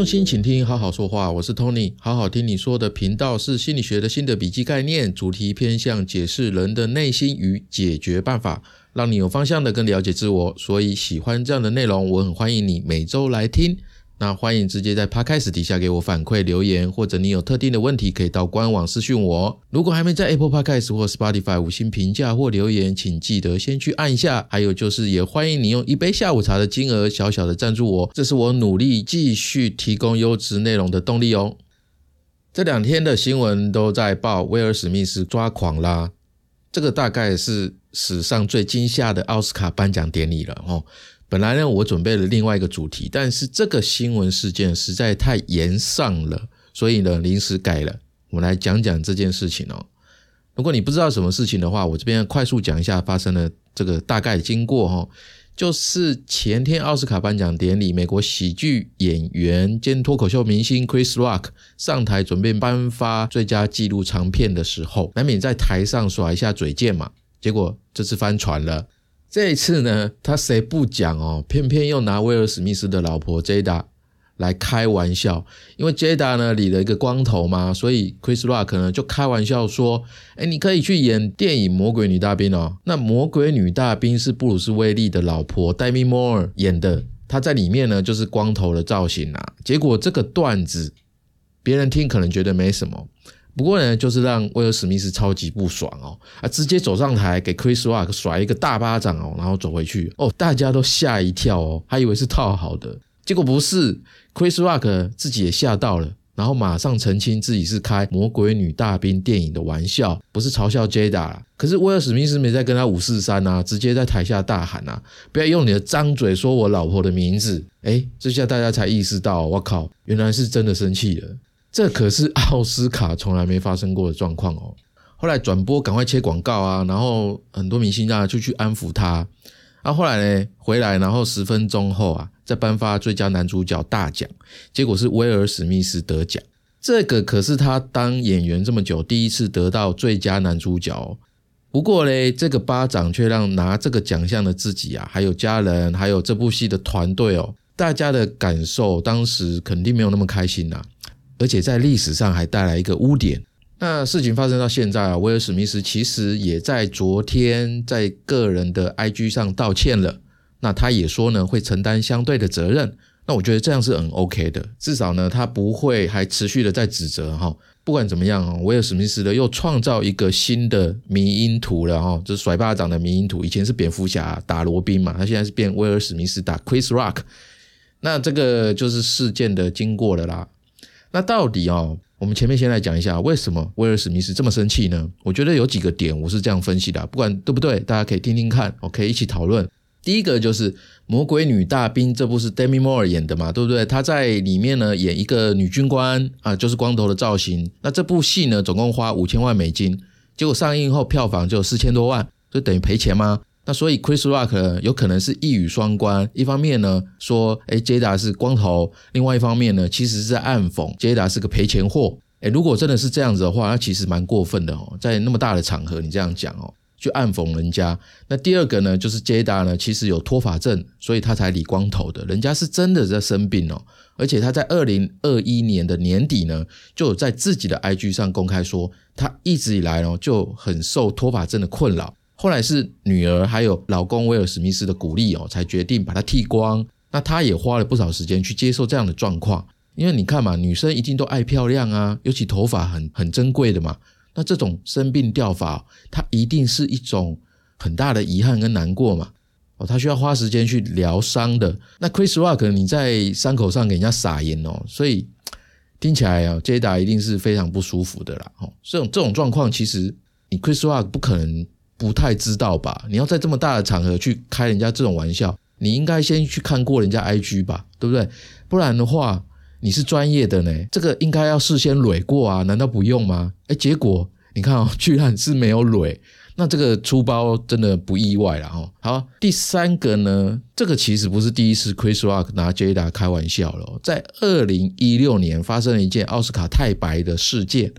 用心倾听，好好说话。我是 Tony，好好听你说的频道是心理学的新的笔记概念，主题偏向解释人的内心与解决办法，让你有方向的更了解自我。所以喜欢这样的内容，我很欢迎你每周来听。那欢迎直接在 Podcast 底下给我反馈留言，或者你有特定的问题，可以到官网私讯我。如果还没在 Apple Podcast 或 Spotify 五星评价或留言，请记得先去按一下。还有就是，也欢迎你用一杯下午茶的金额小小的赞助我，这是我努力继续提供优质内容的动力哦。这两天的新闻都在报威尔史密斯抓狂啦，这个大概是史上最惊吓的奥斯卡颁奖典礼了哦。本来呢，我准备了另外一个主题，但是这个新闻事件实在太严上了，所以呢，临时改了。我们来讲讲这件事情哦。如果你不知道什么事情的话，我这边快速讲一下发生的这个大概经过哈。就是前天奥斯卡颁奖典礼，美国喜剧演员兼脱口秀明星 Chris Rock 上台准备颁发最佳纪录长片的时候，难免在台上耍一下嘴贱嘛。结果这次翻船了。这一次呢，他谁不讲哦，偏偏又拿威尔史密斯的老婆 Jada 来开玩笑，因为 Jada 呢理了一个光头嘛，所以 Chris Rock 呢就开玩笑说：“哎，你可以去演电影《魔鬼女大兵》哦。那《魔鬼女大兵》是布鲁斯威利的老婆 Demi Moore 演的，她在里面呢就是光头的造型啊。结果这个段子，别人听可能觉得没什么。”不过呢，就是让威尔史密斯超级不爽哦，啊，直接走上台给 Chris Rock 甩一个大巴掌哦，然后走回去哦，大家都吓一跳哦，还以为是套好的，结果不是，Chris Rock 自己也吓到了，然后马上澄清自己是开魔鬼女大兵电影的玩笑，不是嘲笑 Jada。可是威尔史密斯没在跟他五四三啊，直接在台下大喊啊，不要用你的脏嘴说我老婆的名字，哎，这下大家才意识到，我靠，原来是真的生气了。这可是奥斯卡从来没发生过的状况哦。后来转播赶快切广告啊，然后很多明星啊就去安抚他。啊，后来呢回来，然后十分钟后啊再颁发最佳男主角大奖，结果是威尔史密斯得奖。这个可是他当演员这么久第一次得到最佳男主角。不过嘞，这个巴掌却让拿这个奖项的自己啊，还有家人，还有这部戏的团队哦，大家的感受当时肯定没有那么开心呐。而且在历史上还带来一个污点。那事情发生到现在啊，威尔史密斯其实也在昨天在个人的 IG 上道歉了。那他也说呢，会承担相对的责任。那我觉得这样是很 OK 的，至少呢，他不会还持续的在指责哈。不管怎么样威尔史密斯的又创造一个新的迷因图了哈，就是甩巴掌的迷因图。以前是蝙蝠侠打罗宾嘛，他现在是变威尔史密斯打 Chris Rock。那这个就是事件的经过了啦。那到底哦，我们前面先来讲一下，为什么威尔史密斯这么生气呢？我觉得有几个点，我是这样分析的，不管对不对，大家可以听听看，我可以一起讨论。第一个就是《魔鬼女大兵》这部是 Demi Moore 演的嘛，对不对？她在里面呢演一个女军官啊，就是光头的造型。那这部戏呢，总共花五千万美金，结果上映后票房就四千多万，就等于赔钱吗？那所以 Chris Rock 有可能是一语双关，一方面呢说，哎，Jada 是光头，另外一方面呢，其实是在暗讽 Jada 是个赔钱货。哎，如果真的是这样子的话，那其实蛮过分的哦，在那么大的场合你这样讲哦，去暗讽人家。那第二个呢，就是 Jada 呢其实有脱发症，所以他才理光头的，人家是真的在生病哦，而且他在二零二一年的年底呢，就有在自己的 IG 上公开说，他一直以来哦就很受脱发症的困扰。后来是女儿还有老公威尔史密斯的鼓励哦，才决定把它剃光。那他也花了不少时间去接受这样的状况，因为你看嘛，女生一定都爱漂亮啊，尤其头发很 很珍贵的嘛。那这种生病掉发，它一定是一种很大的遗憾跟难过嘛。哦，他需要花时间去疗伤的。那 Chris Rock 你在伤口上给人家撒盐哦，所以听起来啊，Jada 一定是非常不舒服的啦。哦，这种这种状况，其实你 Chris Rock 不可能。不太知道吧？你要在这么大的场合去开人家这种玩笑，你应该先去看过人家 IG 吧，对不对？不然的话，你是专业的呢，这个应该要事先蕊过啊，难道不用吗？哎，结果你看哦，居然是没有蕊，那这个出包真的不意外了哈。好，第三个呢，这个其实不是第一次 Chris Rock 拿 Jada 开玩笑了，在二零一六年发生了一件奥斯卡太白的事件。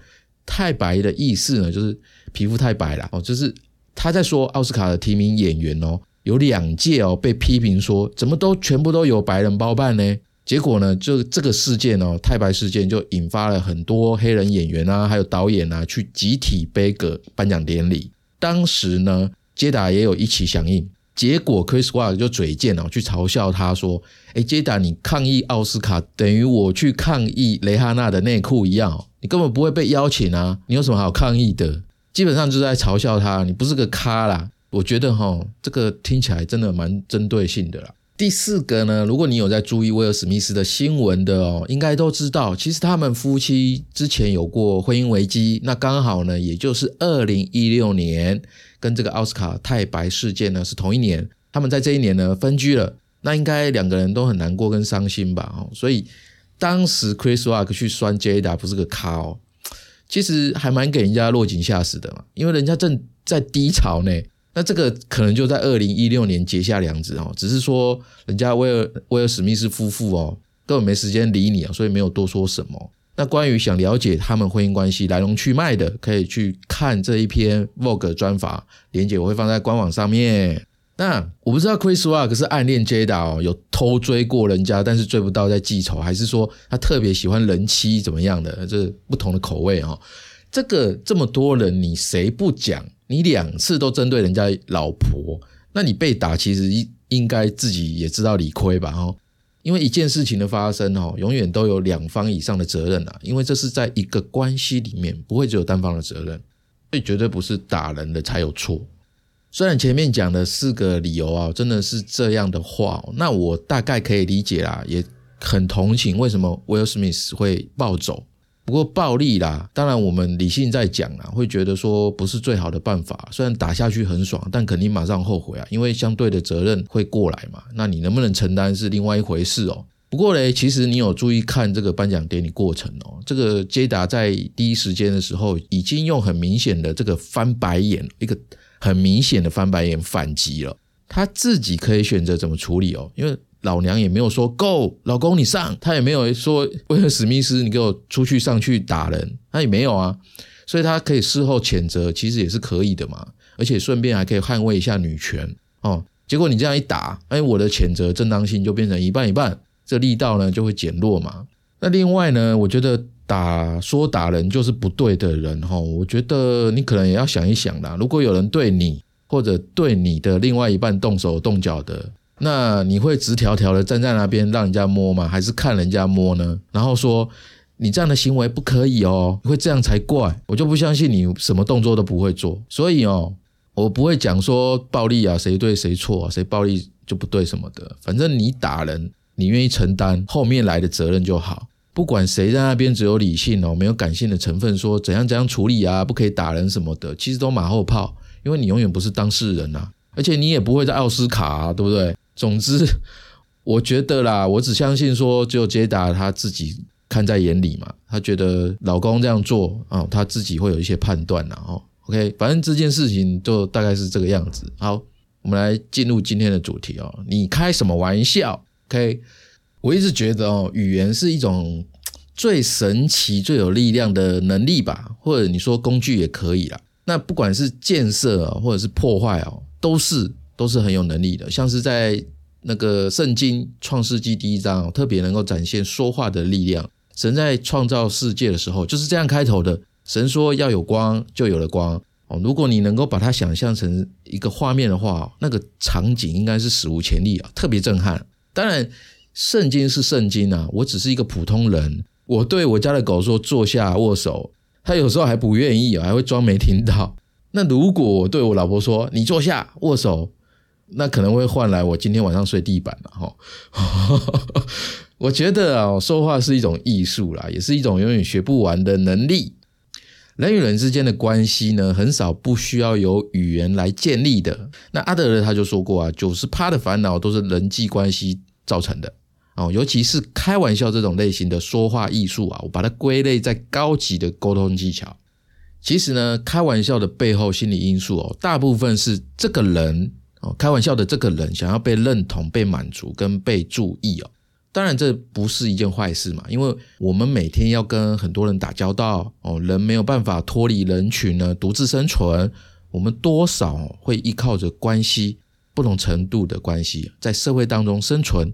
太白的意思呢，就是皮肤太白了哦，就是。他在说奥斯卡的提名演员哦，有两届哦被批评说怎么都全部都有白人包办呢？结果呢，就这个事件哦，太白事件就引发了很多黑人演员啊，还有导演啊，去集体背个颁奖典礼。当时呢，杰达也有一起响应。结果 Chris Rock 就嘴贱哦，去嘲笑他说：“哎，杰达，你抗议奥斯卡等于我去抗议雷哈娜的内裤一样哦，你根本不会被邀请啊！你有什么好抗议的？基本上就是在嘲笑他，你不是个咖啦。我觉得哈，这个听起来真的蛮针对性的啦。”第四个呢，如果你有在注意威尔史密斯的新闻的哦，应该都知道，其实他们夫妻之前有过婚姻危机。那刚好呢，也就是二零一六年，跟这个奥斯卡太白事件呢是同一年，他们在这一年呢分居了。那应该两个人都很难过跟伤心吧？哦，所以当时 Chris Rock 去酸 Jada 不是个咖哦，其实还蛮给人家落井下石的嘛，因为人家正在低潮呢。那这个可能就在二零一六年结下梁子哦，只是说人家威尔威尔史密斯夫妇哦根本没时间理你啊，所以没有多说什么。那关于想了解他们婚姻关系来龙去脉的，可以去看这一篇 Vogue 专访，连接我会放在官网上面。那我不知道 Chris Rock 是暗恋 Jada 哦，有偷追过人家，但是追不到在记仇，还是说他特别喜欢人妻怎么样的？这不同的口味哦。这个这么多人，你谁不讲？你两次都针对人家老婆，那你被打其实应应该自己也知道理亏吧？哦，因为一件事情的发生哦，永远都有两方以上的责任啊，因为这是在一个关系里面，不会只有单方的责任，所以绝对不是打人的才有错。虽然前面讲的四个理由啊，真的是这样的话，那我大概可以理解啦，也很同情为什么威尔史密斯会暴走。不过暴力啦，当然我们理性在讲啊，会觉得说不是最好的办法。虽然打下去很爽，但肯定马上后悔啊，因为相对的责任会过来嘛。那你能不能承担是另外一回事哦。不过嘞，其实你有注意看这个颁奖典礼过程哦，这个杰达在第一时间的时候，已经用很明显的这个翻白眼，一个很明显的翻白眼反击了。他自己可以选择怎么处理哦，因为。老娘也没有说够，老公你上，他也没有说为了史密斯你给我出去上去打人，他也没有啊，所以他可以事后谴责，其实也是可以的嘛，而且顺便还可以捍卫一下女权哦。结果你这样一打，哎，我的谴责正当性就变成一半一半，这力道呢就会减弱嘛。那另外呢，我觉得打说打人就是不对的人哈，我觉得你可能也要想一想啦。如果有人对你或者对你的另外一半动手动脚的。那你会直条条的站在那边让人家摸吗？还是看人家摸呢？然后说你这样的行为不可以哦，会这样才怪。我就不相信你什么动作都不会做。所以哦，我不会讲说暴力啊，谁对谁错，谁暴力就不对什么的。反正你打人，你愿意承担后面来的责任就好。不管谁在那边只有理性哦，没有感性的成分，说怎样怎样处理啊，不可以打人什么的，其实都马后炮，因为你永远不是当事人呐，而且你也不会在奥斯卡，啊，对不对？总之，我觉得啦，我只相信说，只有杰达他自己看在眼里嘛，他觉得老公这样做啊，他自己会有一些判断呐。哦，OK，反正这件事情就大概是这个样子。好，我们来进入今天的主题哦。你开什么玩笑？OK，我一直觉得哦，语言是一种最神奇、最有力量的能力吧，或者你说工具也可以啦。那不管是建设或者是破坏哦，都是。都是很有能力的，像是在那个圣经创世纪第一章，特别能够展现说话的力量。神在创造世界的时候就是这样开头的，神说要有光，就有了光。哦，如果你能够把它想象成一个画面的话，那个场景应该是史无前例啊，特别震撼。当然，圣经是圣经啊，我只是一个普通人，我对我家的狗说坐下握手，它有时候还不愿意，还会装没听到。那如果我对我老婆说你坐下握手，那可能会换来我今天晚上睡地板了哈。我觉得啊，说话是一种艺术啦，也是一种永远学不完的能力。人与人之间的关系呢，很少不需要有语言来建立的。那阿德勒他就说过啊，九十趴的烦恼都是人际关系造成的哦，尤其是开玩笑这种类型的说话艺术啊，我把它归类在高级的沟通技巧。其实呢，开玩笑的背后心理因素哦，大部分是这个人。哦，开玩笑的这个人想要被认同、被满足跟被注意哦，当然这不是一件坏事嘛，因为我们每天要跟很多人打交道哦，人没有办法脱离人群呢，独自生存，我们多少会依靠着关系，不同程度的关系在社会当中生存，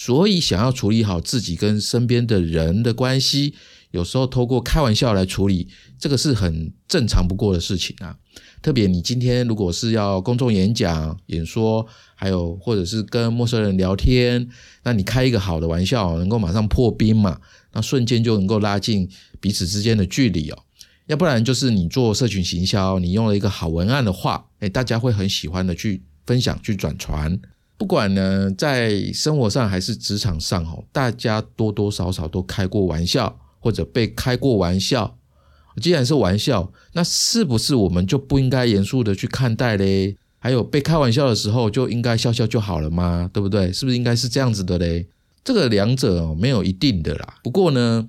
所以想要处理好自己跟身边的人的关系，有时候透过开玩笑来处理，这个是很正常不过的事情啊。特别你今天如果是要公众演讲、演说，还有或者是跟陌生人聊天，那你开一个好的玩笑，能够马上破冰嘛？那瞬间就能够拉近彼此之间的距离哦。要不然就是你做社群行销，你用了一个好文案的话，哎，大家会很喜欢的去分享、去转传。不管呢在生活上还是职场上哦，大家多多少少都开过玩笑，或者被开过玩笑。既然是玩笑，那是不是我们就不应该严肃的去看待嘞？还有被开玩笑的时候就应该笑笑就好了吗？对不对？是不是应该是这样子的嘞？这个两者哦没有一定的啦。不过呢，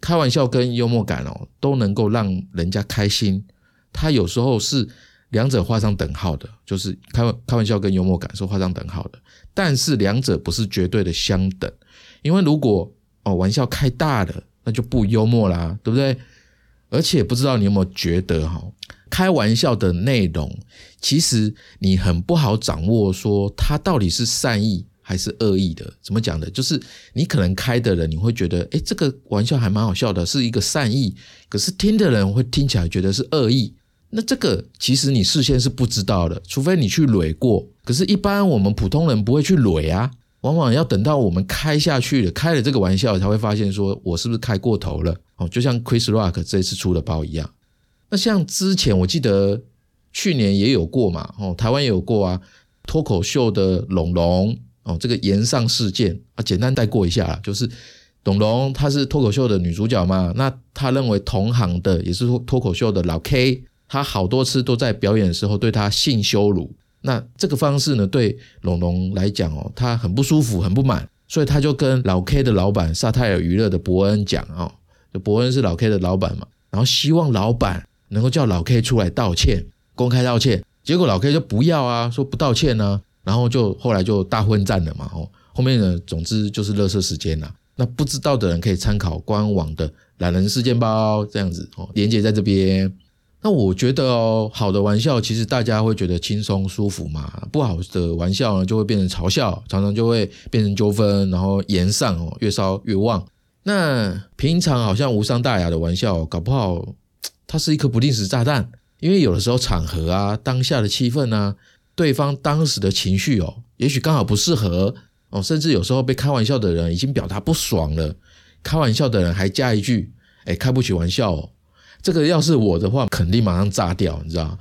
开玩笑跟幽默感哦都能够让人家开心。他有时候是两者画上等号的，就是开开玩笑跟幽默感是画上等号的。但是两者不是绝对的相等，因为如果哦玩笑开大了，那就不幽默啦，对不对？而且不知道你有没有觉得哈，开玩笑的内容，其实你很不好掌握，说它到底是善意还是恶意的。怎么讲的？就是你可能开的人，你会觉得，诶，这个玩笑还蛮好笑的，是一个善意。可是听的人会听起来觉得是恶意。那这个其实你事先是不知道的，除非你去垒过。可是，一般我们普通人不会去垒啊。往往要等到我们开下去了，开了这个玩笑，才会发现说我是不是开过头了哦，就像 Chris Rock 这次出的包一样。那像之前我记得去年也有过嘛，哦，台湾也有过啊，脱口秀的龙龙哦，这个延上事件啊，简单带过一下，就是董龙她是脱口秀的女主角嘛，那她认为同行的也是脱口秀的老 K，他好多次都在表演的时候对他性羞辱。那这个方式呢，对龙龙来讲哦，他很不舒服，很不满，所以他就跟老 K 的老板萨泰尔娱乐的伯恩讲哦，就伯恩是老 K 的老板嘛，然后希望老板能够叫老 K 出来道歉，公开道歉。结果老 K 就不要啊，说不道歉呢，然后就后来就大混战了嘛哦，后面呢，总之就是乐色时间了。那不知道的人可以参考官网的懒人事件包这样子哦，连接在这边。那我觉得哦，好的玩笑其实大家会觉得轻松舒服嘛，不好的玩笑呢就会变成嘲笑，常常就会变成纠纷，然后延上哦，越烧越旺。那平常好像无伤大雅的玩笑，搞不好它是一颗不定时炸弹，因为有的时候场合啊、当下的气氛啊、对方当时的情绪哦，也许刚好不适合哦，甚至有时候被开玩笑的人已经表达不爽了，开玩笑的人还加一句：“哎，开不起玩笑哦。”这个要是我的话，肯定马上炸掉，你知道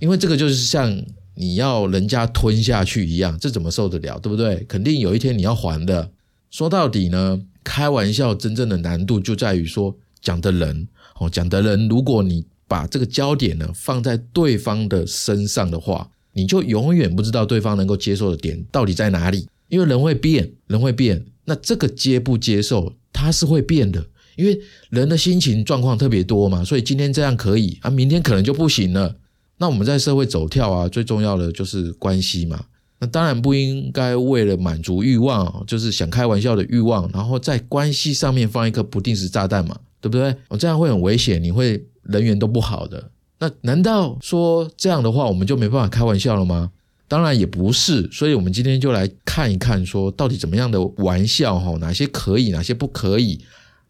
因为这个就是像你要人家吞下去一样，这怎么受得了，对不对？肯定有一天你要还的。说到底呢，开玩笑真正的难度就在于说讲的人哦，讲的人，如果你把这个焦点呢放在对方的身上的话，你就永远不知道对方能够接受的点到底在哪里，因为人会变，人会变，那这个接不接受，它是会变的。因为人的心情状况特别多嘛，所以今天这样可以啊，明天可能就不行了。那我们在社会走跳啊，最重要的就是关系嘛。那当然不应该为了满足欲望，就是想开玩笑的欲望，然后在关系上面放一颗不定时炸弹嘛，对不对？我这样会很危险，你会人缘都不好的。那难道说这样的话，我们就没办法开玩笑了吗？当然也不是。所以我们今天就来看一看，说到底怎么样的玩笑哈，哪些可以，哪些不可以。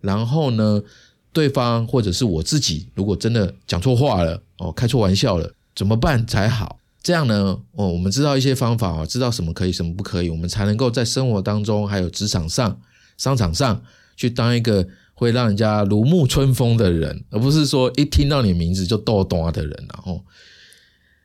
然后呢，对方或者是我自己，如果真的讲错话了，哦，开错玩笑了，怎么办才好？这样呢，哦，我们知道一些方法啊，知道什么可以，什么不可以，我们才能够在生活当中，还有职场上、商场上去当一个会让人家如沐春风的人，而不是说一听到你名字就逗懂的人。然后，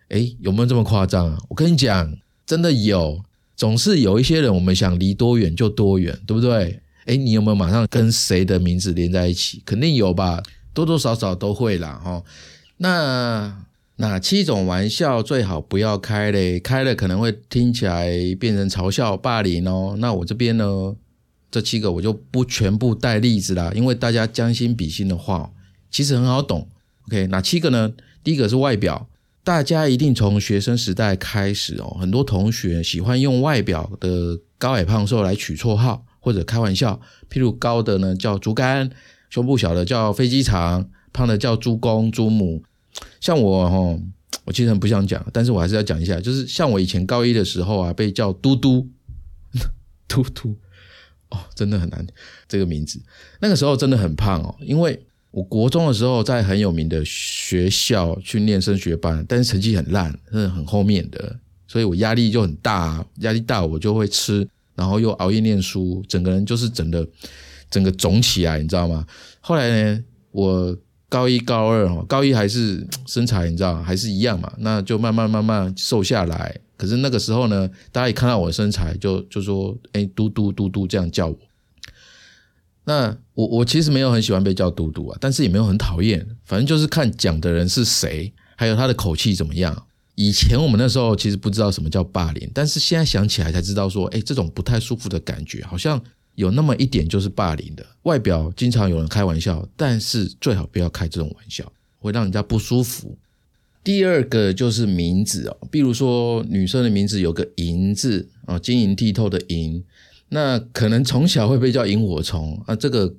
哎，有没有这么夸张啊？我跟你讲，真的有，总是有一些人，我们想离多远就多远，对不对？哎，你有没有马上跟谁的名字连在一起？肯定有吧，多多少少都会啦。哈，那哪七种玩笑最好不要开嘞？开了可能会听起来变成嘲笑、霸凌哦。那我这边呢，这七个我就不全部带例子啦，因为大家将心比心的话，其实很好懂。OK，哪七个呢？第一个是外表，大家一定从学生时代开始哦，很多同学喜欢用外表的高矮胖瘦来取绰号。或者开玩笑，譬如高的呢叫竹竿，胸部小的叫飞机场，胖的叫猪公猪母。像我哈，我其实很不想讲，但是我还是要讲一下，就是像我以前高一的时候啊，被叫嘟嘟 嘟嘟，哦，真的很难这个名字。那个时候真的很胖哦，因为我国中的时候在很有名的学校去念升学班，但是成绩很烂，是很后面的，所以我压力就很大，压力大我就会吃，然后又熬夜念书，整个人就是整个整个肿起来，你知道吗？后来呢，我高一高二哦，高一还是身材你知道还是一样嘛，那就慢慢慢慢瘦下来。可是那个时候呢，大家一看到我的身材，就就说：“哎，嘟嘟嘟嘟，这样叫我。”那我我其实没有很喜欢被叫嘟嘟啊，但是也没有很讨厌，反正就是看讲的人是谁，还有他的口气怎么样。以前我们那时候其实不知道什么叫霸凌，但是现在想起来才知道说：“哎，这种不太舒服的感觉，好像有那么一点就是霸凌的。外表经常有人开玩笑，但是最好不要开这种玩笑，会让人家不舒服。”第二个就是名字哦，比如说女生的名字有个“银”字啊，晶莹剔透的“银”，那可能从小会被叫萤火虫啊，这个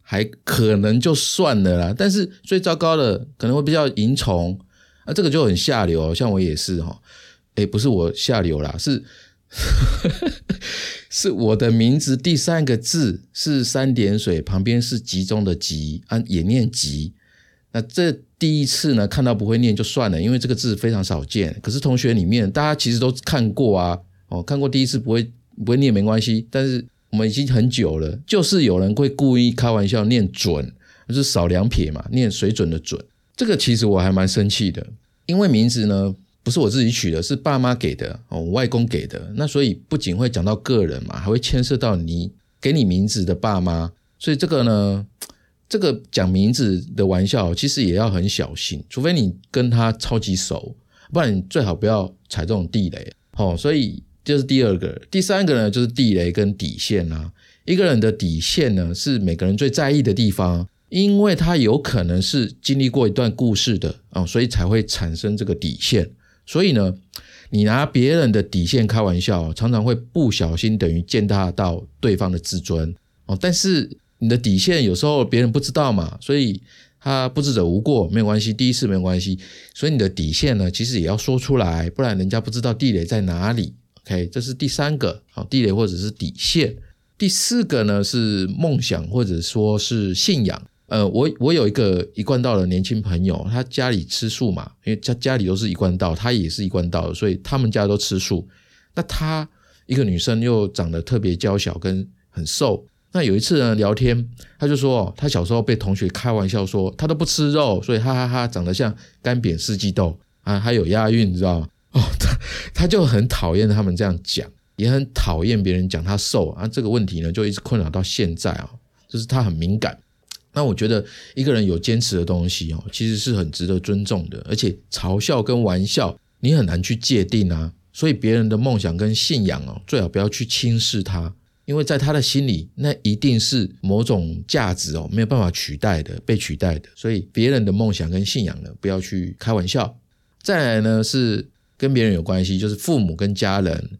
还可能就算了啦。但是最糟糕的可能会被叫萤虫啊，这个就很下流。像我也是哈，诶，不是我下流啦，是 是我的名字第三个字是三点水旁边是集中的集啊，也念集。那这第一次呢，看到不会念就算了，因为这个字非常少见。可是同学里面，大家其实都看过啊，哦，看过第一次不会不会念没关系。但是我们已经很久了，就是有人会故意开玩笑念准，就是少两撇嘛，念水准的准。这个其实我还蛮生气的，因为名字呢不是我自己取的，是爸妈给的哦，我外公给的。那所以不仅会讲到个人嘛，还会牵涉到你给你名字的爸妈。所以这个呢。这个讲名字的玩笑，其实也要很小心，除非你跟他超级熟，不然你最好不要踩这种地雷。哦，所以这是第二个，第三个呢，就是地雷跟底线啦。一个人的底线呢，是每个人最在意的地方，因为他有可能是经历过一段故事的啊，所以才会产生这个底线。所以呢，你拿别人的底线开玩笑，常常会不小心等于践踏到对方的自尊哦。但是。你的底线有时候别人不知道嘛，所以他不知者无过，没有关系，第一次没有关系。所以你的底线呢，其实也要说出来，不然人家不知道地雷在哪里。OK，这是第三个好地雷或者是底线。第四个呢是梦想或者说是信仰。呃，我我有一个一贯道的年轻朋友，他家里吃素嘛，因为家家里都是一贯道，他也是一贯道，所以他们家都吃素。那他一个女生又长得特别娇小，跟很瘦。那有一次呢，聊天，他就说，他小时候被同学开玩笑说，他都不吃肉，所以哈哈哈，长得像干煸四季豆啊，还有押韵，你知道吗？哦，他他就很讨厌他们这样讲，也很讨厌别人讲他瘦啊。这个问题呢，就一直困扰到现在啊，就是他很敏感。那我觉得一个人有坚持的东西哦，其实是很值得尊重的，而且嘲笑跟玩笑你很难去界定啊，所以别人的梦想跟信仰哦，最好不要去轻视他。因为在他的心里，那一定是某种价值哦，没有办法取代的，被取代的。所以别人的梦想跟信仰呢，不要去开玩笑。再来呢，是跟别人有关系，就是父母跟家人。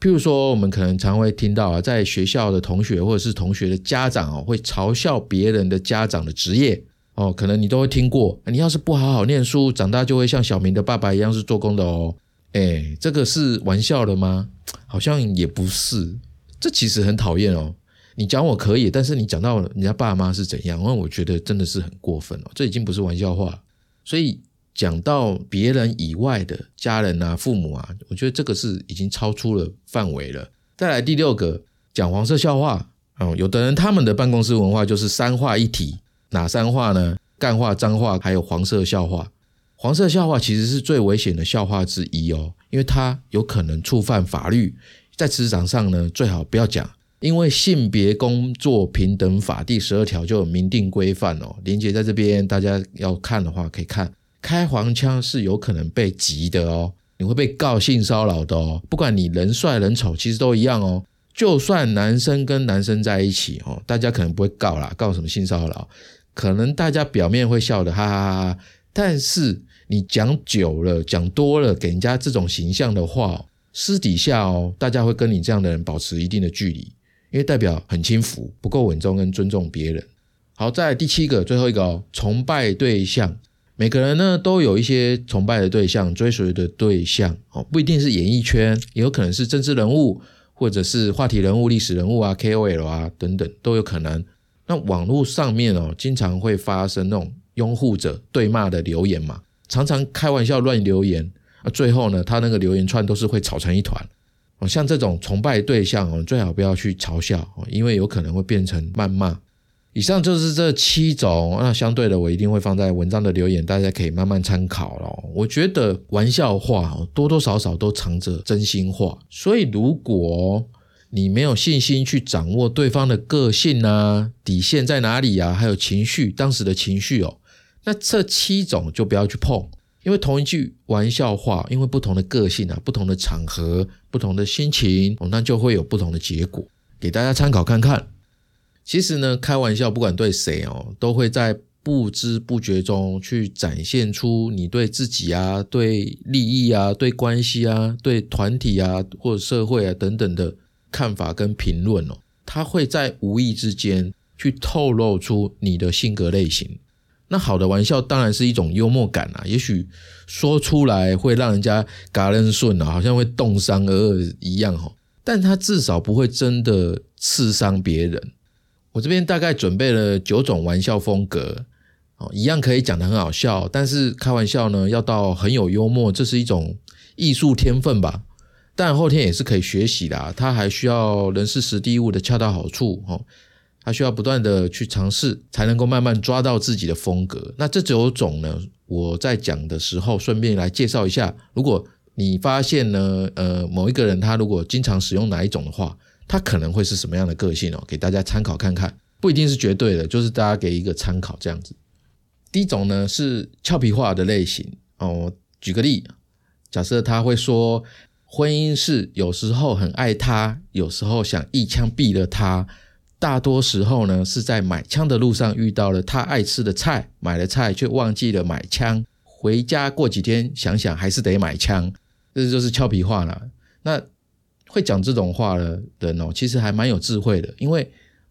譬如说，我们可能常会听到啊，在学校的同学或者是同学的家长哦，会嘲笑别人的家长的职业哦，可能你都会听过。你要是不好好念书，长大就会像小明的爸爸一样是做工的哦。哎，这个是玩笑的吗？好像也不是。这其实很讨厌哦，你讲我可以，但是你讲到人家爸妈是怎样，那我觉得真的是很过分哦。这已经不是玩笑话，所以讲到别人以外的家人啊、父母啊，我觉得这个是已经超出了范围了。再来第六个，讲黄色笑话哦，有的人他们的办公室文化就是三话一体，哪三话呢？干话、脏话，还有黄色笑话。黄色笑话其实是最危险的笑话之一哦，因为它有可能触犯法律。在职场上呢，最好不要讲，因为性别工作平等法第十二条就有明定规范哦。连接在这边，大家要看的话可以看。开黄腔是有可能被急的哦，你会被告性骚扰的哦。不管你人帅人丑，其实都一样哦。就算男生跟男生在一起哦，大家可能不会告啦，告什么性骚扰？可能大家表面会笑的哈哈哈哈，但是你讲久了，讲多了，给人家这种形象的话。私底下哦，大家会跟你这样的人保持一定的距离，因为代表很轻浮，不够稳重跟尊重别人。好，在第七个最后一个哦，崇拜对象，每个人呢都有一些崇拜的对象、追随的对象哦，不一定是演艺圈，也有可能是政治人物，或者是话题人物、历史人物啊、KOL 啊等等都有可能。那网络上面哦，经常会发生那种拥护者对骂的留言嘛，常常开玩笑乱留言，啊，最后呢，他那个留言串都是会吵成一团。哦，像这种崇拜对象哦，最好不要去嘲笑哦，因为有可能会变成谩骂。以上就是这七种，那相对的，我一定会放在文章的留言，大家可以慢慢参考咯。我觉得玩笑话多多少少都藏着真心话，所以如果你没有信心去掌握对方的个性啊、底线在哪里啊，还有情绪，当时的情绪哦，那这七种就不要去碰。因为同一句玩笑话，因为不同的个性啊、不同的场合、不同的心情，那就会有不同的结果，给大家参考看看。其实呢，开玩笑不管对谁哦，都会在不知不觉中去展现出你对自己啊、对利益啊、对关系啊、对团体啊或者社会啊等等的看法跟评论哦。他会在无意之间去透露出你的性格类型。那好的玩笑当然是一种幽默感啊，也许说出来会让人家嘎楞顺啊，好像会冻伤而一样哈，但他至少不会真的刺伤别人。我这边大概准备了九种玩笑风格哦，一样可以讲的很好笑，但是开玩笑呢要到很有幽默，这是一种艺术天分吧。但后天也是可以学习的，他还需要人事时地物的恰到好处哦。他需要不断的去尝试，才能够慢慢抓到自己的风格。那这九种呢？我在讲的时候，顺便来介绍一下。如果你发现呢，呃，某一个人他如果经常使用哪一种的话，他可能会是什么样的个性哦？给大家参考看看，不一定是绝对的，就是大家给一个参考这样子。第一种呢是俏皮话的类型哦。举个例，假设他会说，婚姻是有时候很爱他，有时候想一枪毙了他。大多时候呢，是在买枪的路上遇到了他爱吃的菜，买了菜却忘记了买枪，回家过几天想想还是得买枪，这就是俏皮话了。那会讲这种话的人哦，其实还蛮有智慧的，因为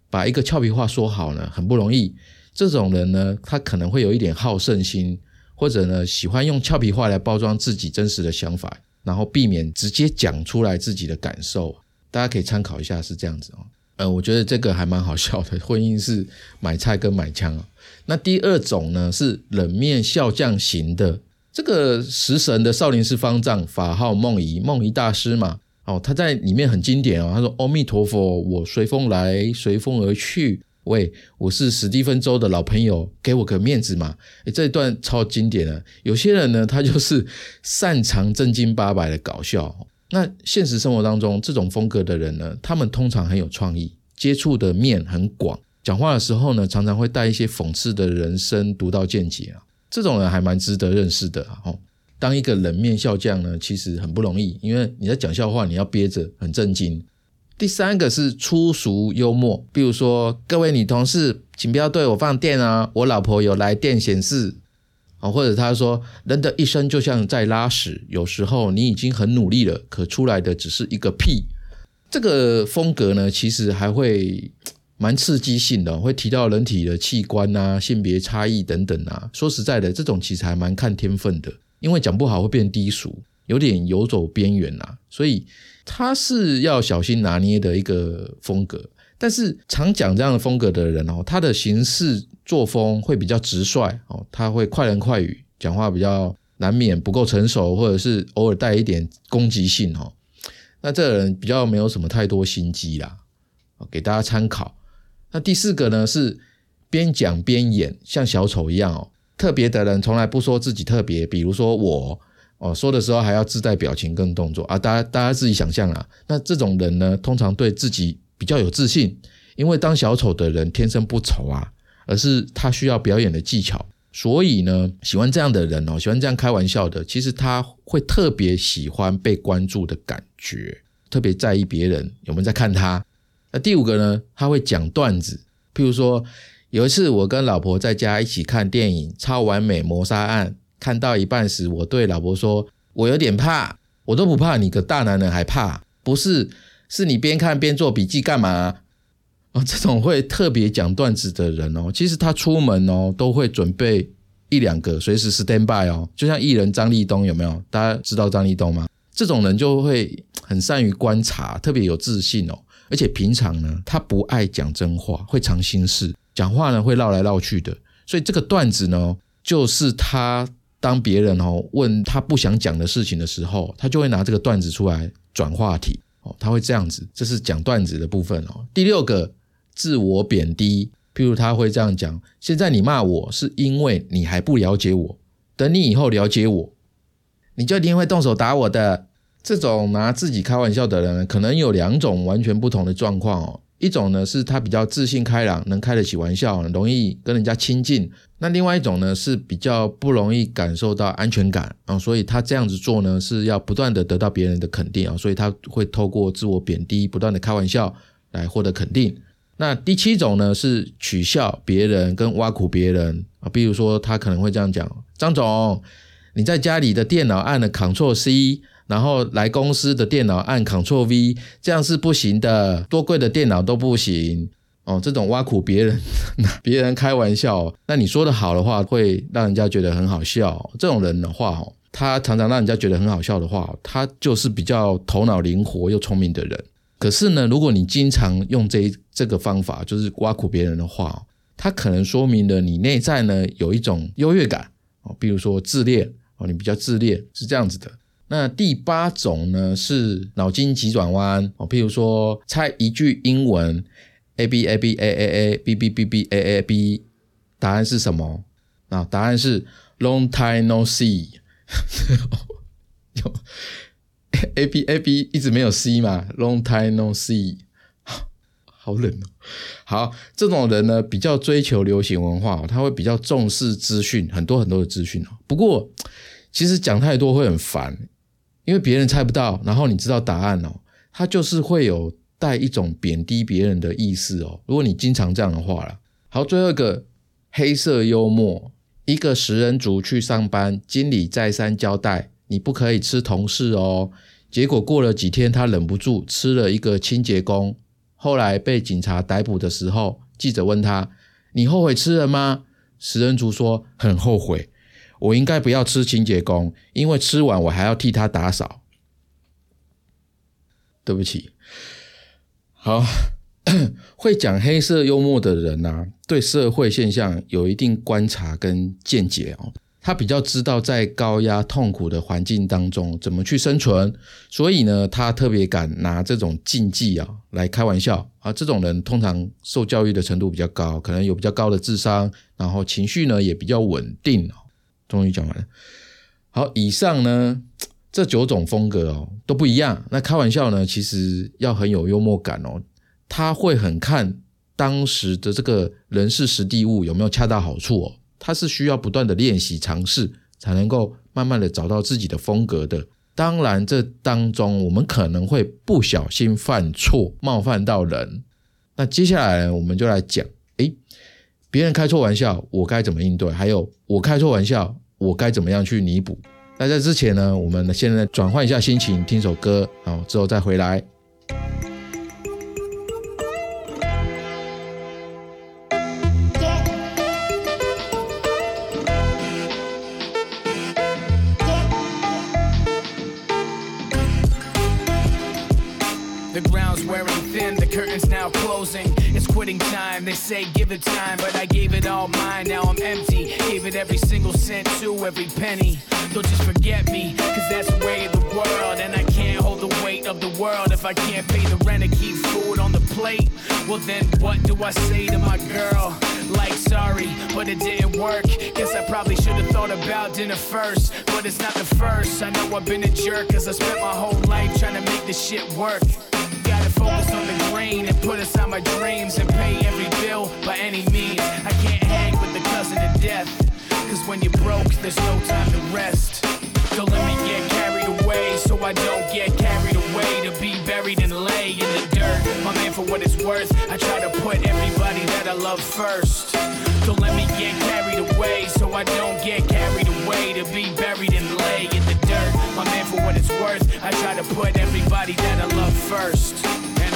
把一个俏皮话说好呢，很不容易。这种人呢，他可能会有一点好胜心，或者呢，喜欢用俏皮话来包装自己真实的想法，然后避免直接讲出来自己的感受。大家可以参考一下，是这样子哦。呃，我觉得这个还蛮好笑的。婚姻是买菜跟买枪哦。那第二种呢是冷面笑匠型的，这个食神的少林寺方丈法号梦怡，梦怡大师嘛。哦，他在里面很经典哦。他说：“阿弥陀佛，我随风来，随风而去。喂，我是史蒂芬周的老朋友，给我个面子嘛。”诶这一段超经典的。有些人呢，他就是擅长正经八百的搞笑。那现实生活当中，这种风格的人呢，他们通常很有创意，接触的面很广，讲话的时候呢，常常会带一些讽刺的人生独到见解啊。这种人还蛮值得认识的哈。当一个冷面笑匠呢，其实很不容易，因为你在讲笑话，你要憋着很震惊。第三个是粗俗幽默，比如说各位女同事，请不要对我放电啊，我老婆有来电显示。啊，或者他说，人的一生就像在拉屎，有时候你已经很努力了，可出来的只是一个屁。这个风格呢，其实还会蛮刺激性的，会提到人体的器官啊、性别差异等等啊。说实在的，这种其实还蛮看天分的，因为讲不好会变低俗，有点游走边缘啊，所以他是要小心拿捏的一个风格。但是常讲这样的风格的人哦，他的行事作风会比较直率哦，他会快人快语，讲话比较难免不够成熟，或者是偶尔带一点攻击性哦。那这个人比较没有什么太多心机啦，给大家参考。那第四个呢是边讲边演，像小丑一样哦。特别的人从来不说自己特别，比如说我哦，说的时候还要自带表情跟动作啊，大家大家自己想象啊。那这种人呢，通常对自己。比较有自信，因为当小丑的人天生不丑啊，而是他需要表演的技巧。所以呢，喜欢这样的人哦，喜欢这样开玩笑的，其实他会特别喜欢被关注的感觉，特别在意别人有没有在看他。那第五个呢，他会讲段子，譬如说有一次我跟老婆在家一起看电影《超完美谋杀案》，看到一半时，我对老婆说：“我有点怕，我都不怕，你个大男人还怕？不是？”是你边看边做笔记干嘛？哦，这种会特别讲段子的人哦，其实他出门哦都会准备一两个随时 stand by 哦，就像艺人张立东有没有？大家知道张立东吗？这种人就会很善于观察，特别有自信哦。而且平常呢，他不爱讲真话，会藏心事，讲话呢会绕来绕去的。所以这个段子呢，就是他当别人哦问他不想讲的事情的时候，他就会拿这个段子出来转话题哦。他会这样子，这是讲段子的部分哦。第六个，自我贬低，譬如他会这样讲：现在你骂我是因为你还不了解我，等你以后了解我，你就一定会动手打我的。这种拿自己开玩笑的人，可能有两种完全不同的状况哦。一种呢是他比较自信开朗，能开得起玩笑，容易跟人家亲近。那另外一种呢是比较不容易感受到安全感啊，所以他这样子做呢是要不断的得到别人的肯定啊，所以他会透过自我贬低，不断的开玩笑来获得肯定。那第七种呢是取笑别人跟挖苦别人啊，比如说他可能会这样讲：张总，你在家里的电脑按了 Ctrl C。然后来公司的电脑按 Ctrl V，这样是不行的，多贵的电脑都不行哦。这种挖苦别人、别人开玩笑，那你说的好的话，会让人家觉得很好笑。这种人的话，哦他常常让人家觉得很好笑的话，他就是比较头脑灵活又聪明的人。可是呢，如果你经常用这这个方法，就是挖苦别人的话，他可能说明了你内在呢有一种优越感哦，比如说自恋哦，你比较自恋是这样子的。那第八种呢是脑筋急转弯哦，譬如说猜一句英文，a b a b a a a b b b b a a b，答案是什么？啊，答案是 long time no see，有 a b a b 一直没有 c 嘛，long time no see，好冷哦。好，这种人呢比较追求流行文化，他会比较重视资讯，很多很多的资讯哦。不过其实讲太多会很烦。因为别人猜不到，然后你知道答案哦，他就是会有带一种贬低别人的意思哦。如果你经常这样的话了，好，最后一个黑色幽默，一个食人族去上班，经理再三交代，你不可以吃同事哦。结果过了几天，他忍不住吃了一个清洁工，后来被警察逮捕的时候，记者问他：“你后悔吃了吗？”食人族说：“很后悔。”我应该不要吃清洁工，因为吃完我还要替他打扫。对不起，好，会讲黑色幽默的人呢，对社会现象有一定观察跟见解哦。他比较知道在高压痛苦的环境当中怎么去生存，所以呢，他特别敢拿这种禁忌啊来开玩笑啊。这种人通常受教育的程度比较高，可能有比较高的智商，然后情绪呢也比较稳定哦。终于讲完了。好，以上呢 这九种风格哦都不一样。那开玩笑呢，其实要很有幽默感哦。他会很看当时的这个人事实地物有没有恰到好处哦。他是需要不断的练习尝试，才能够慢慢的找到自己的风格的。当然，这当中我们可能会不小心犯错，冒犯到人。那接下来我们就来讲，诶，别人开错玩笑，我该怎么应对？还有我开错玩笑，我该怎么样去弥补？那在之前呢，我们现在转换一下心情，听首歌，然后之后再回来。They say give it time, but I gave it all mine. Now I'm empty. Gave it every single cent to every penny. Don't just forget me, cause that's the way of the world. And I can't hold the weight of the world if I can't pay the rent and keep food on the plate. Well, then what do I say to my girl? Like, sorry, but it didn't work. Guess I probably should have thought about dinner first. But it's not the first. I know I've been a jerk, cause I spent my whole life trying to make this shit work. Grain and put aside my dreams and pay every bill by any means. I can't hang with the cousin of death. Cause when you're broke, there's no time to rest. Don't let me get carried away, so I don't get carried away to be buried and lay in the dirt. My man, for what it's worth, I try to put everybody that I love first. Don't let me get carried away, so I don't get carried away to be buried and lay in the dirt. My man, for what it's worth, I try to put everybody that I love first.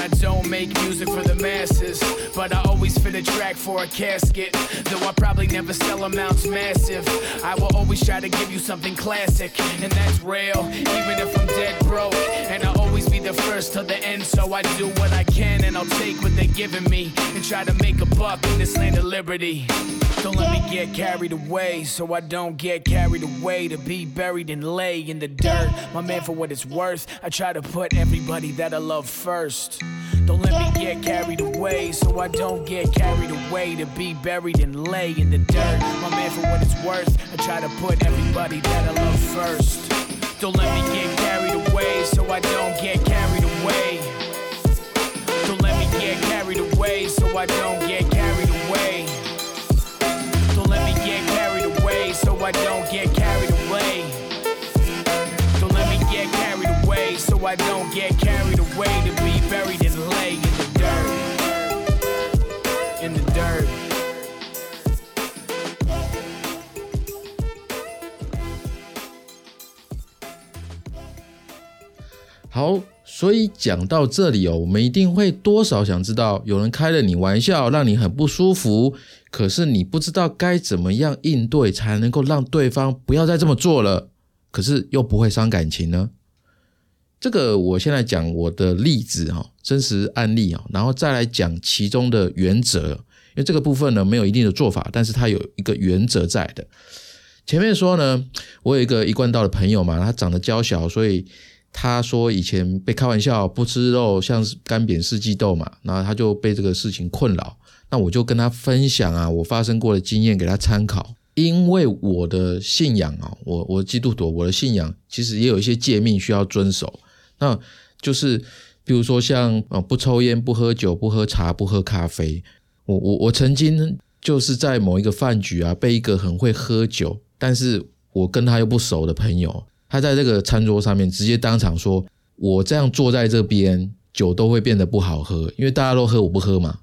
I don't make music for the masses. But I always fit a track for a casket. Though I probably never sell amounts massive. I will always try to give you something classic. And that's real, even if I'm dead broke. And I'll always be the first to the end. So I do what I can and I'll take what they're giving me. And try to make a buck in this land of liberty. Don't let me get carried away, so I don't get carried away to be buried and lay in the dirt. My man, for what it's worth, I try to put everybody that I love first. Don't let me get carried away, so I don't get carried away to be buried and lay in the dirt. My man, for what it's worth, I try to put everybody that I love first. Don't let me get carried away, so I don't get carried away. Don't let me get carried away, so I don't get I don't get carried away. Don't let me get carried away, so I don't get carried away to be buried and lay in the dirt. In the dirt. 好，所以讲到这里哦，我们一定会多少想知道，有人开了你玩笑，让你很不舒服，可是你不知道该怎么样应对，才能够让对方不要再这么做了，可是又不会伤感情呢？这个我现在讲我的例子哈，真实案例啊，然后再来讲其中的原则，因为这个部分呢没有一定的做法，但是它有一个原则在的。前面说呢，我有一个一贯道的朋友嘛，他长得娇小，所以他说以前被开玩笑不吃肉像是干煸四季豆嘛，然后他就被这个事情困扰。那我就跟他分享啊，我发生过的经验给他参考。因为我的信仰啊，我我基督徒，我的信仰其实也有一些诫命需要遵守。那就是比如说像呃不抽烟、不喝酒、不喝茶、不喝咖啡。我我我曾经就是在某一个饭局啊，被一个很会喝酒，但是我跟他又不熟的朋友，他在这个餐桌上面直接当场说：“我这样坐在这边，酒都会变得不好喝，因为大家都喝，我不喝嘛。”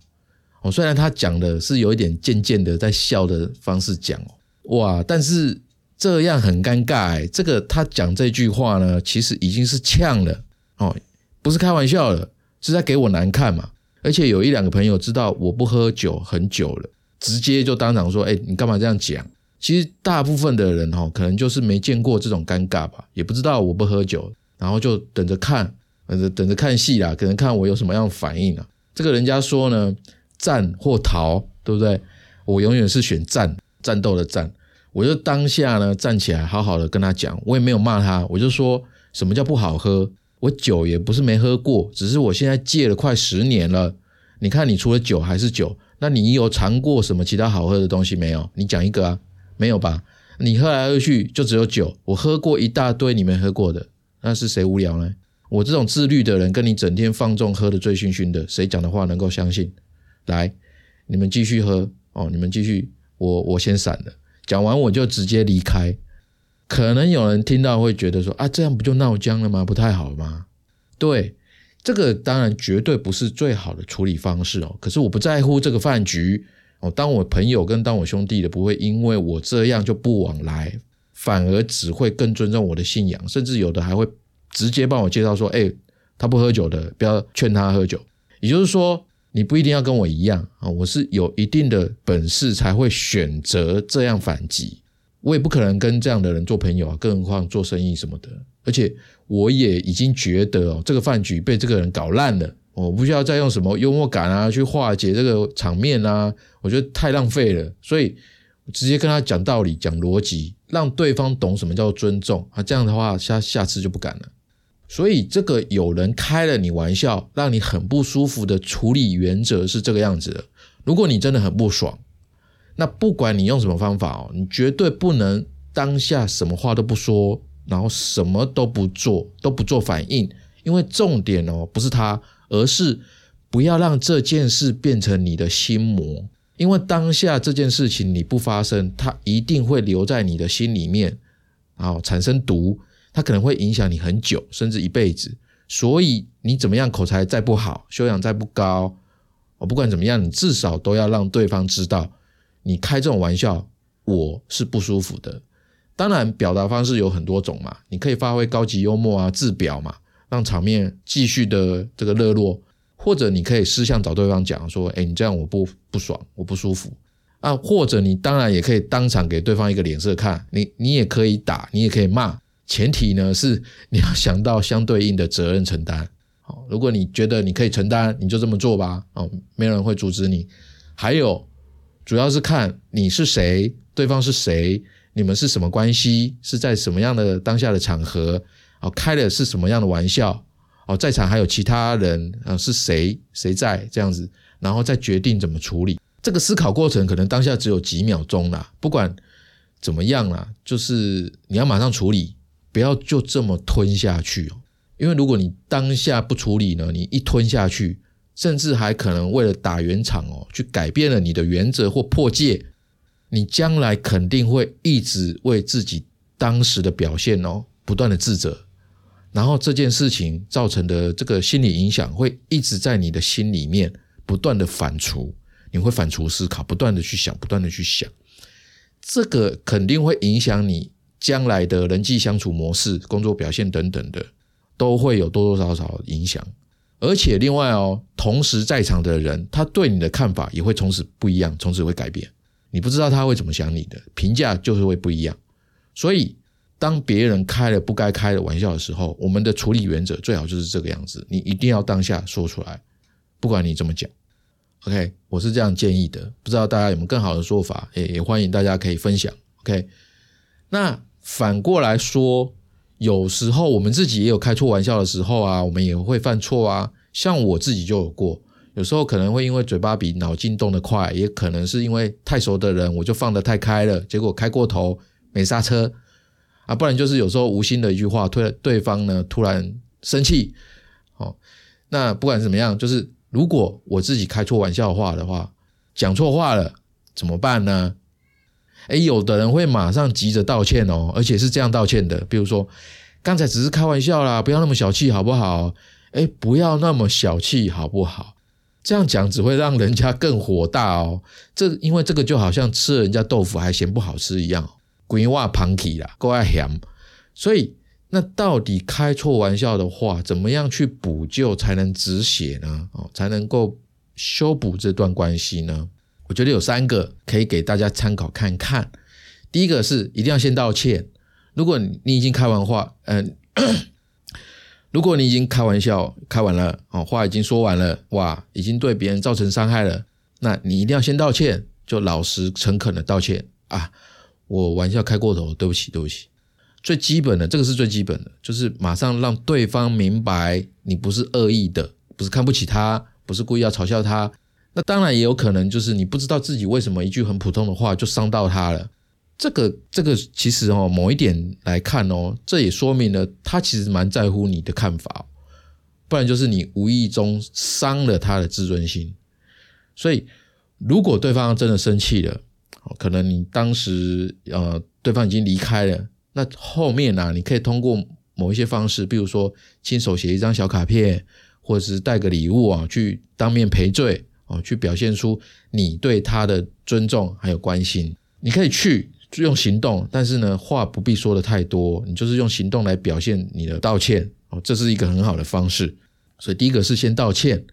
哦，虽然他讲的是有一点渐渐的在笑的方式讲，哇，但是这样很尴尬哎。这个他讲这句话呢，其实已经是呛了哦，不是开玩笑了，是在给我难看嘛。而且有一两个朋友知道我不喝酒很久了，直接就当场说：“哎，你干嘛这样讲？”其实大部分的人哈，可能就是没见过这种尴尬吧，也不知道我不喝酒，然后就等着看，等着等着看戏啦，可能看我有什么样的反应啊。这个人家说呢，战或逃，对不对？我永远是选战，战斗的战。我就当下呢站起来，好好的跟他讲，我也没有骂他，我就说什么叫不好喝？我酒也不是没喝过，只是我现在戒了快十年了。你看，你除了酒还是酒，那你有尝过什么其他好喝的东西没有？你讲一个啊，没有吧？你喝来喝去就只有酒，我喝过一大堆你没喝过的，那是谁无聊呢？我这种自律的人，跟你整天放纵喝的醉醺醺的，谁讲的话能够相信？来，你们继续喝哦，你们继续，我我先闪了。讲完我就直接离开。可能有人听到会觉得说啊，这样不就闹僵了吗？不太好吗？对，这个当然绝对不是最好的处理方式哦。可是我不在乎这个饭局哦，当我朋友跟当我兄弟的不会因为我这样就不往来，反而只会更尊重我的信仰，甚至有的还会直接帮我介绍说，哎，他不喝酒的，不要劝他喝酒。也就是说，你不一定要跟我一样啊，我是有一定的本事才会选择这样反击。我也不可能跟这样的人做朋友啊，更何况做生意什么的。而且我也已经觉得哦，这个饭局被这个人搞烂了，我不需要再用什么幽默感啊去化解这个场面啊，我觉得太浪费了。所以直接跟他讲道理、讲逻辑，让对方懂什么叫尊重啊。这样的话，下下次就不敢了。所以这个有人开了你玩笑，让你很不舒服的处理原则是这个样子的。如果你真的很不爽。那不管你用什么方法哦，你绝对不能当下什么话都不说，然后什么都不做，都不做反应。因为重点哦，不是他，而是不要让这件事变成你的心魔。因为当下这件事情你不发生，它一定会留在你的心里面，然后产生毒，它可能会影响你很久，甚至一辈子。所以你怎么样口才再不好，修养再不高，我不管怎么样，你至少都要让对方知道。你开这种玩笑，我是不舒服的。当然，表达方式有很多种嘛，你可以发挥高级幽默啊，自表嘛，让场面继续的这个热络，或者你可以私下找对方讲说，哎，你这样我不不爽，我不舒服啊。或者你当然也可以当场给对方一个脸色看，你你也可以打，你也可以骂，前提呢是你要想到相对应的责任承担。好，如果你觉得你可以承担，你就这么做吧。哦，没有人会阻止你。还有，主要是看你是谁，对方是谁，你们是什么关系，是在什么样的当下的场合，哦，开的是什么样的玩笑。哦，在场还有其他人啊？是谁？谁在这样子？然后再决定怎么处理。这个思考过程可能当下只有几秒钟啦。不管怎么样啦，就是你要马上处理，不要就这么吞下去哦。因为如果你当下不处理呢，你一吞下去，甚至还可能为了打圆场哦，去改变了你的原则或破戒，你将来肯定会一直为自己当时的表现哦，不断的自责。然后这件事情造成的这个心理影响会一直在你的心里面不断的反刍，你会反刍思考，不断的去想，不断的去想，这个肯定会影响你将来的人际相处模式、工作表现等等的，都会有多多少少影响。而且另外哦，同时在场的人，他对你的看法也会从此不一样，从此会改变。你不知道他会怎么想你的评价，就是会不一样。所以。当别人开了不该开的玩笑的时候，我们的处理原则最好就是这个样子。你一定要当下说出来，不管你怎么讲。OK，我是这样建议的。不知道大家有没有更好的说法？也也欢迎大家可以分享。OK，那反过来说，有时候我们自己也有开错玩笑的时候啊，我们也会犯错啊。像我自己就有过，有时候可能会因为嘴巴比脑筋动得快，也可能是因为太熟的人，我就放得太开了，结果开过头，没刹车。啊，不然就是有时候无心的一句话，推对方呢突然生气，哦，那不管怎么样，就是如果我自己开错玩笑话的话，讲错话了怎么办呢？哎，有的人会马上急着道歉哦，而且是这样道歉的，比如说刚才只是开玩笑啦，不要那么小气好不好？哎，不要那么小气好不好？这样讲只会让人家更火大哦。这因为这个就好像吃了人家豆腐还嫌不好吃一样。鬼话旁起啦，够爱咸，所以那到底开错玩笑的话，怎么样去补救才能止血呢？哦，才能够修补这段关系呢？我觉得有三个可以给大家参考看看。第一个是一定要先道歉。如果你已经开完话，嗯，如果你已经开玩笑开完了，哦，话已经说完了，哇，已经对别人造成伤害了，那你一定要先道歉，就老实诚恳的道歉啊。我玩笑开过头，对不起，对不起。最基本的，这个是最基本的，就是马上让对方明白你不是恶意的，不是看不起他，不是故意要嘲笑他。那当然也有可能，就是你不知道自己为什么一句很普通的话就伤到他了。这个这个其实哦，某一点来看哦，这也说明了他其实蛮在乎你的看法，不然就是你无意中伤了他的自尊心。所以，如果对方真的生气了，可能你当时呃，对方已经离开了，那后面呢，你可以通过某一些方式，比如说亲手写一张小卡片，或者是带个礼物啊，去当面赔罪哦，去表现出你对他的尊重还有关心。你可以去用行动，但是呢，话不必说的太多，你就是用行动来表现你的道歉哦，这是一个很好的方式。所以第一个是先道歉，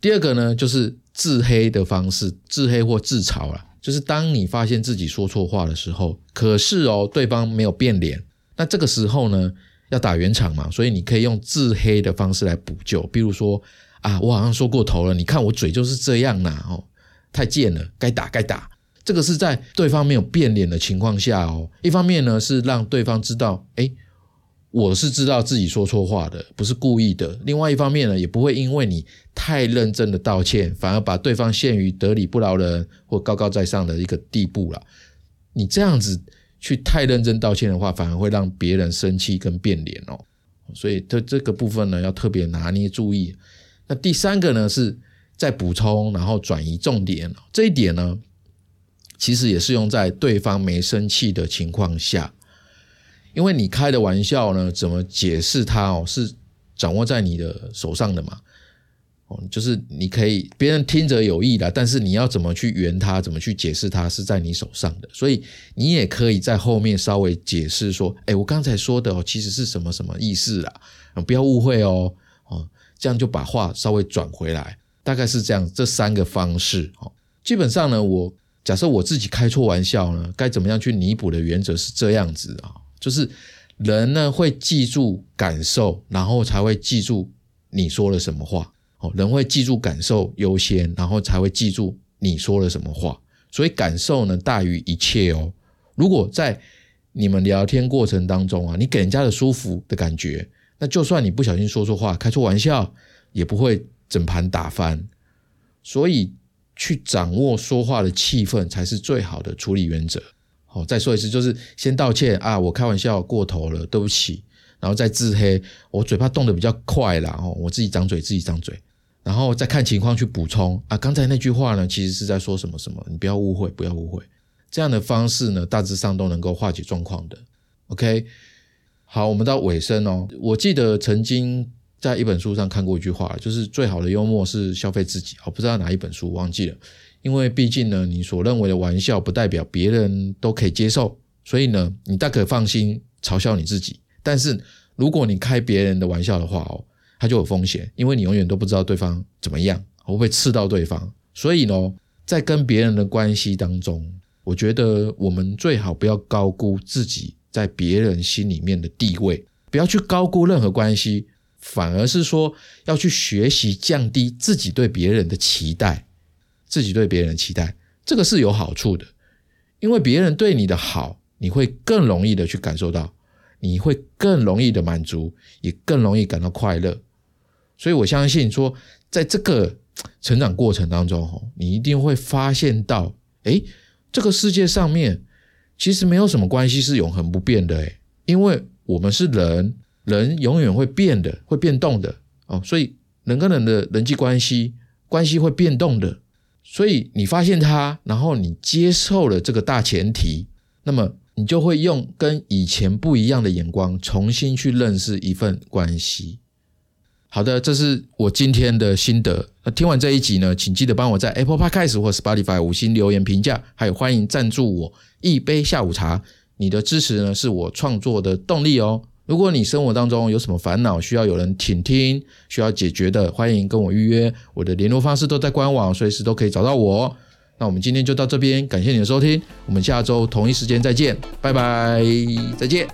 第二个呢就是自黑的方式，自黑或自嘲了。就是当你发现自己说错话的时候，可是哦，对方没有变脸，那这个时候呢，要打圆场嘛，所以你可以用自黑的方式来补救，比如说啊，我好像说过头了，你看我嘴就是这样呐，哦，太贱了，该打该打。这个是在对方没有变脸的情况下哦，一方面呢是让对方知道，哎。我是知道自己说错话的，不是故意的。另外一方面呢，也不会因为你太认真的道歉，反而把对方陷于得理不饶人或高高在上的一个地步了。你这样子去太认真道歉的话，反而会让别人生气跟变脸哦。所以这这个部分呢，要特别拿捏注意。那第三个呢，是在补充，然后转移重点。这一点呢，其实也是用在对方没生气的情况下。因为你开的玩笑呢，怎么解释它哦，是掌握在你的手上的嘛？哦，就是你可以别人听着有意的，但是你要怎么去圆它，怎么去解释它，是在你手上的。所以你也可以在后面稍微解释说：“哎，我刚才说的哦，其实是什么什么意思啦？不要误会哦。哦，这样就把话稍微转回来，大概是这样这三个方式哦。基本上呢，我假设我自己开错玩笑呢，该怎么样去弥补的原则是这样子啊，就是人呢会记住感受，然后才会记住你说了什么话哦。人会记住感受优先，然后才会记住你说了什么话。所以感受呢大于一切哦。如果在你们聊天过程当中啊，你给人家的舒服的感觉，那就算你不小心说错话、开错玩笑，也不会整盘打翻。所以去掌握说话的气氛才是最好的处理原则。哦，再说一次，就是先道歉啊，我开玩笑过头了，对不起。然后再自黑，我嘴巴动得比较快啦，哦，我自己掌嘴，自己掌嘴。然后再看情况去补充啊，刚才那句话呢，其实是在说什么什么，你不要误会，不要误会。这样的方式呢，大致上都能够化解状况的。OK，好，我们到尾声哦。我记得曾经在一本书上看过一句话，就是最好的幽默是消费自己。我不知道哪一本书忘记了，因为毕竟呢，你所认为的玩笑不代表别人都可以接受，所以呢，你大可放心嘲笑你自己。但是如果你开别人的玩笑的话哦，它就有风险，因为你永远都不知道对方怎么样，会不会刺到对方。所以呢，在跟别人的关系当中，我觉得我们最好不要高估自己在别人心里面的地位，不要去高估任何关系，反而是说要去学习降低自己对别人的期待，自己对别人的期待，这个是有好处的，因为别人对你的好，你会更容易的去感受到，你会更容易的满足，也更容易感到快乐。所以我相信说，在这个成长过程当中，你一定会发现到，哎。这个世界上面其实没有什么关系是永恒不变的诶，因为我们是人，人永远会变的，会变动的哦，所以人跟人的人际关系关系会变动的，所以你发现它，然后你接受了这个大前提，那么你就会用跟以前不一样的眼光重新去认识一份关系。好的，这是我今天的心得。那听完这一集呢，请记得帮我在 Apple Podcast 或 Spotify 五星留言评价，还有欢迎赞助我一杯下午茶。你的支持呢，是我创作的动力哦。如果你生活当中有什么烦恼需要有人倾听、需要解决的，欢迎跟我预约。我的联络方式都在官网，随时都可以找到我。那我们今天就到这边，感谢你的收听，我们下周同一时间再见，拜拜，再见。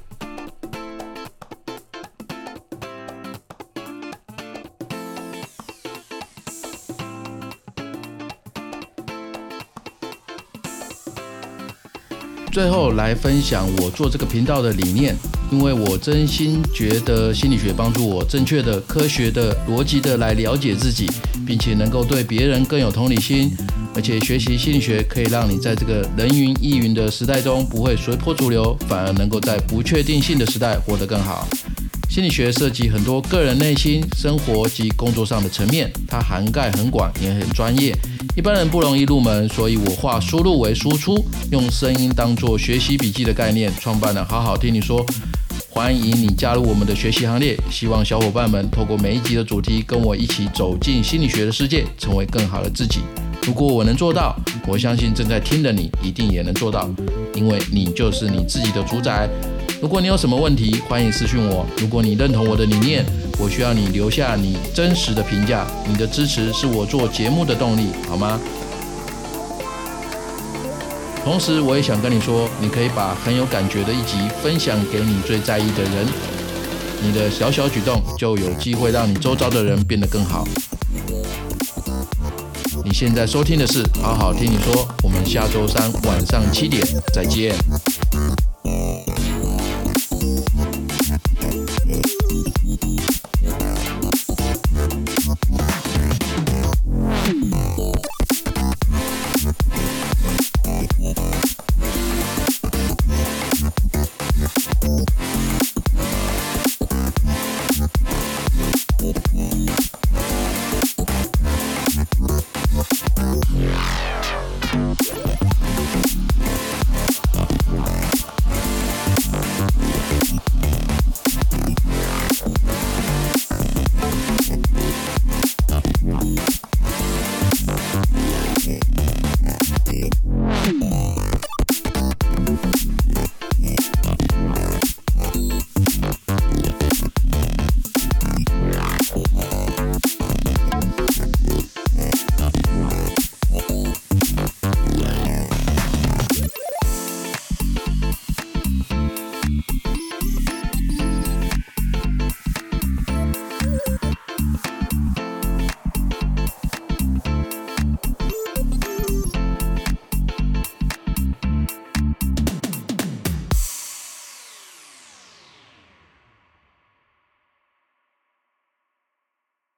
最后来分享我做这个频道的理念，因为我真心觉得心理学帮助我正确的、科学的、逻辑的来了解自己，并且能够对别人更有同理心。而且学习心理学可以让你在这个人云亦云的时代中不会随波逐流，反而能够在不确定性的时代活得更好。心理学涉及很多个人内心、生活及工作上的层面，它涵盖很广，也很专业。一般人不容易入门，所以我化输入为输出，用声音当做学习笔记的概念，创办了好好听你说。欢迎你加入我们的学习行列，希望小伙伴们透过每一集的主题，跟我一起走进心理学的世界，成为更好的自己。如果我能做到，我相信正在听的你一定也能做到，因为你就是你自己的主宰。如果你有什么问题，欢迎私信我。如果你认同我的理念，我需要你留下你真实的评价。你的支持是我做节目的动力，好吗？同时，我也想跟你说，你可以把很有感觉的一集分享给你最在意的人。你的小小举动就有机会让你周遭的人变得更好。你现在收听的是好好听你说，我们下周三晚上七点再见。